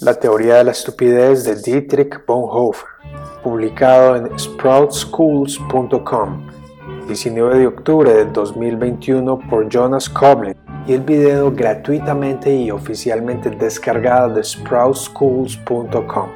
La teoría de la estupidez de Dietrich Bonhoeffer, publicado en sproutschools.com, 19 de octubre de 2021 por Jonas Coblin y el video gratuitamente y oficialmente descargado de sproutschools.com.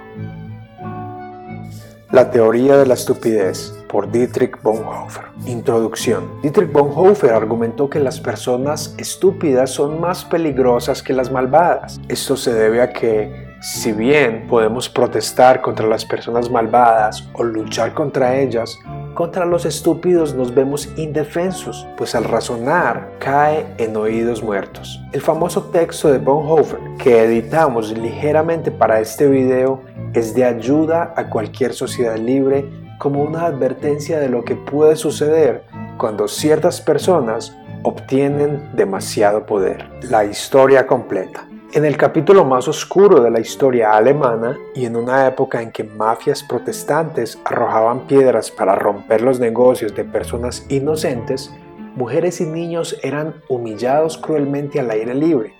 La teoría de la estupidez por Dietrich Bonhoeffer. Introducción. Dietrich Bonhoeffer argumentó que las personas estúpidas son más peligrosas que las malvadas. Esto se debe a que si bien podemos protestar contra las personas malvadas o luchar contra ellas, contra los estúpidos nos vemos indefensos, pues al razonar cae en oídos muertos. El famoso texto de Bonhoeffer que editamos ligeramente para este video es de ayuda a cualquier sociedad libre como una advertencia de lo que puede suceder cuando ciertas personas obtienen demasiado poder. La historia completa. En el capítulo más oscuro de la historia alemana y en una época en que mafias protestantes arrojaban piedras para romper los negocios de personas inocentes, mujeres y niños eran humillados cruelmente al aire libre.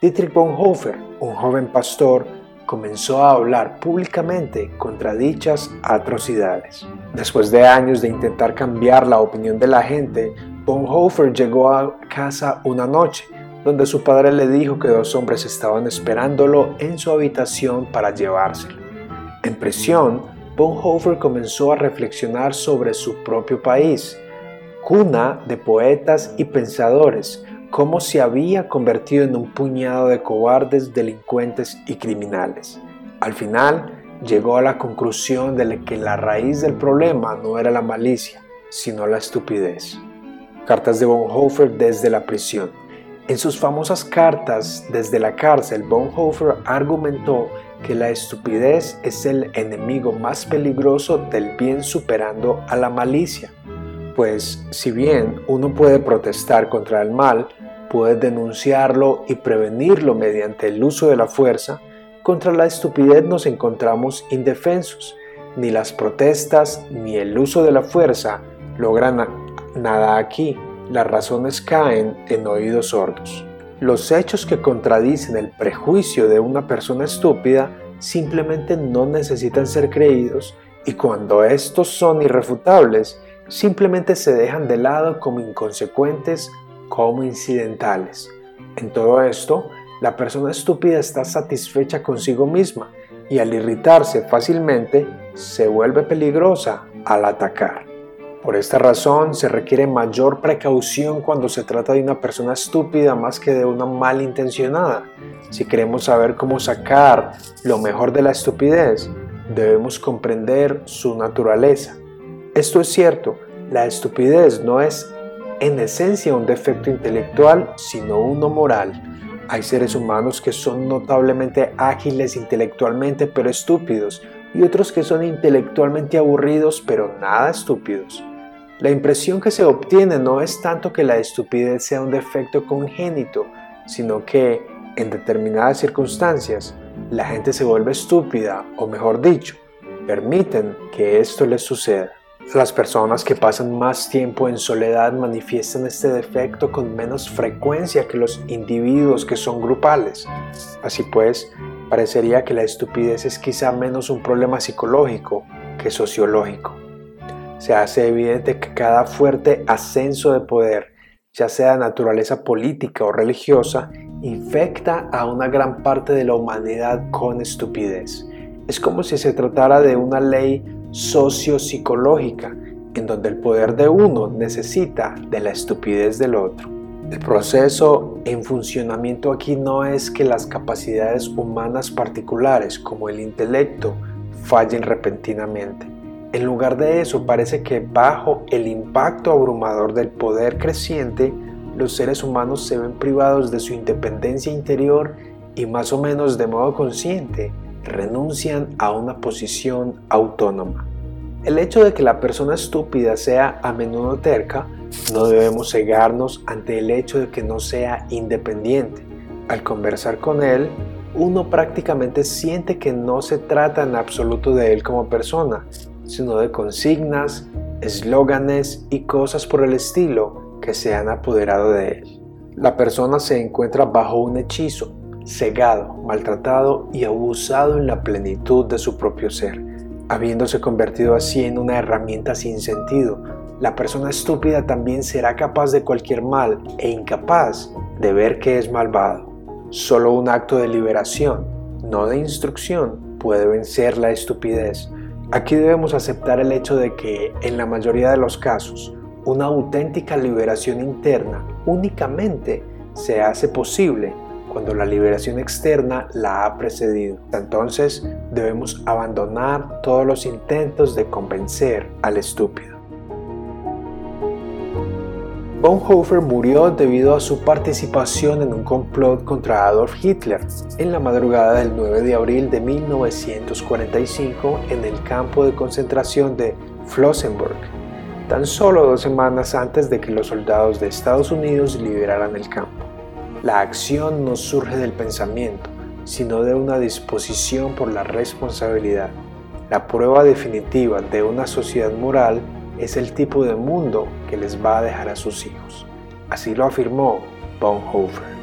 Dietrich Bonhoeffer, un joven pastor, comenzó a hablar públicamente contra dichas atrocidades. Después de años de intentar cambiar la opinión de la gente, Bonhoeffer llegó a casa una noche donde su padre le dijo que dos hombres estaban esperándolo en su habitación para llevárselo. En prisión, Bonhoeffer comenzó a reflexionar sobre su propio país, cuna de poetas y pensadores, cómo se había convertido en un puñado de cobardes, delincuentes y criminales. Al final, llegó a la conclusión de que la raíz del problema no era la malicia, sino la estupidez. Cartas de Bonhoeffer desde la prisión. En sus famosas cartas desde la cárcel, Bonhoeffer argumentó que la estupidez es el enemigo más peligroso del bien superando a la malicia. Pues si bien uno puede protestar contra el mal, puede denunciarlo y prevenirlo mediante el uso de la fuerza, contra la estupidez nos encontramos indefensos. Ni las protestas ni el uso de la fuerza logran nada aquí las razones caen en oídos sordos. Los hechos que contradicen el prejuicio de una persona estúpida simplemente no necesitan ser creídos y cuando estos son irrefutables, simplemente se dejan de lado como inconsecuentes, como incidentales. En todo esto, la persona estúpida está satisfecha consigo misma y al irritarse fácilmente se vuelve peligrosa al atacar. Por esta razón se requiere mayor precaución cuando se trata de una persona estúpida más que de una malintencionada. Si queremos saber cómo sacar lo mejor de la estupidez, debemos comprender su naturaleza. Esto es cierto, la estupidez no es en esencia un defecto intelectual, sino uno moral. Hay seres humanos que son notablemente ágiles intelectualmente pero estúpidos, y otros que son intelectualmente aburridos pero nada estúpidos. La impresión que se obtiene no es tanto que la estupidez sea un defecto congénito, sino que, en determinadas circunstancias, la gente se vuelve estúpida, o mejor dicho, permiten que esto les suceda. Las personas que pasan más tiempo en soledad manifiestan este defecto con menos frecuencia que los individuos que son grupales. Así pues, parecería que la estupidez es quizá menos un problema psicológico que sociológico se hace evidente que cada fuerte ascenso de poder, ya sea de naturaleza política o religiosa, infecta a una gran parte de la humanidad con estupidez. Es como si se tratara de una ley sociopsicológica en donde el poder de uno necesita de la estupidez del otro. El proceso en funcionamiento aquí no es que las capacidades humanas particulares como el intelecto fallen repentinamente en lugar de eso, parece que bajo el impacto abrumador del poder creciente, los seres humanos se ven privados de su independencia interior y más o menos de modo consciente renuncian a una posición autónoma. El hecho de que la persona estúpida sea a menudo terca, no debemos cegarnos ante el hecho de que no sea independiente. Al conversar con él, uno prácticamente siente que no se trata en absoluto de él como persona, sino de consignas, eslóganes y cosas por el estilo que se han apoderado de él. La persona se encuentra bajo un hechizo. cegado, maltratado y abusado en la plenitud de su propio ser, habiéndose convertido así en una herramienta sin sentido. La persona estúpida también será capaz de cualquier mal e incapaz de ver que es malvado. Solo un acto de liberación, no de instrucción, puede vencer la estupidez. Aquí debemos aceptar el hecho de que, en la mayoría de los casos, una auténtica liberación interna únicamente se hace posible cuando la liberación externa la ha precedido. Entonces debemos abandonar todos los intentos de convencer al estúpido. Bonhoeffer murió debido a su participación en un complot contra Adolf Hitler en la madrugada del 9 de abril de 1945 en el campo de concentración de Flossenburg, tan solo dos semanas antes de que los soldados de Estados Unidos liberaran el campo. La acción no surge del pensamiento, sino de una disposición por la responsabilidad. La prueba definitiva de una sociedad moral es el tipo de mundo que les va a dejar a sus hijos. Así lo afirmó Bonhoeffer.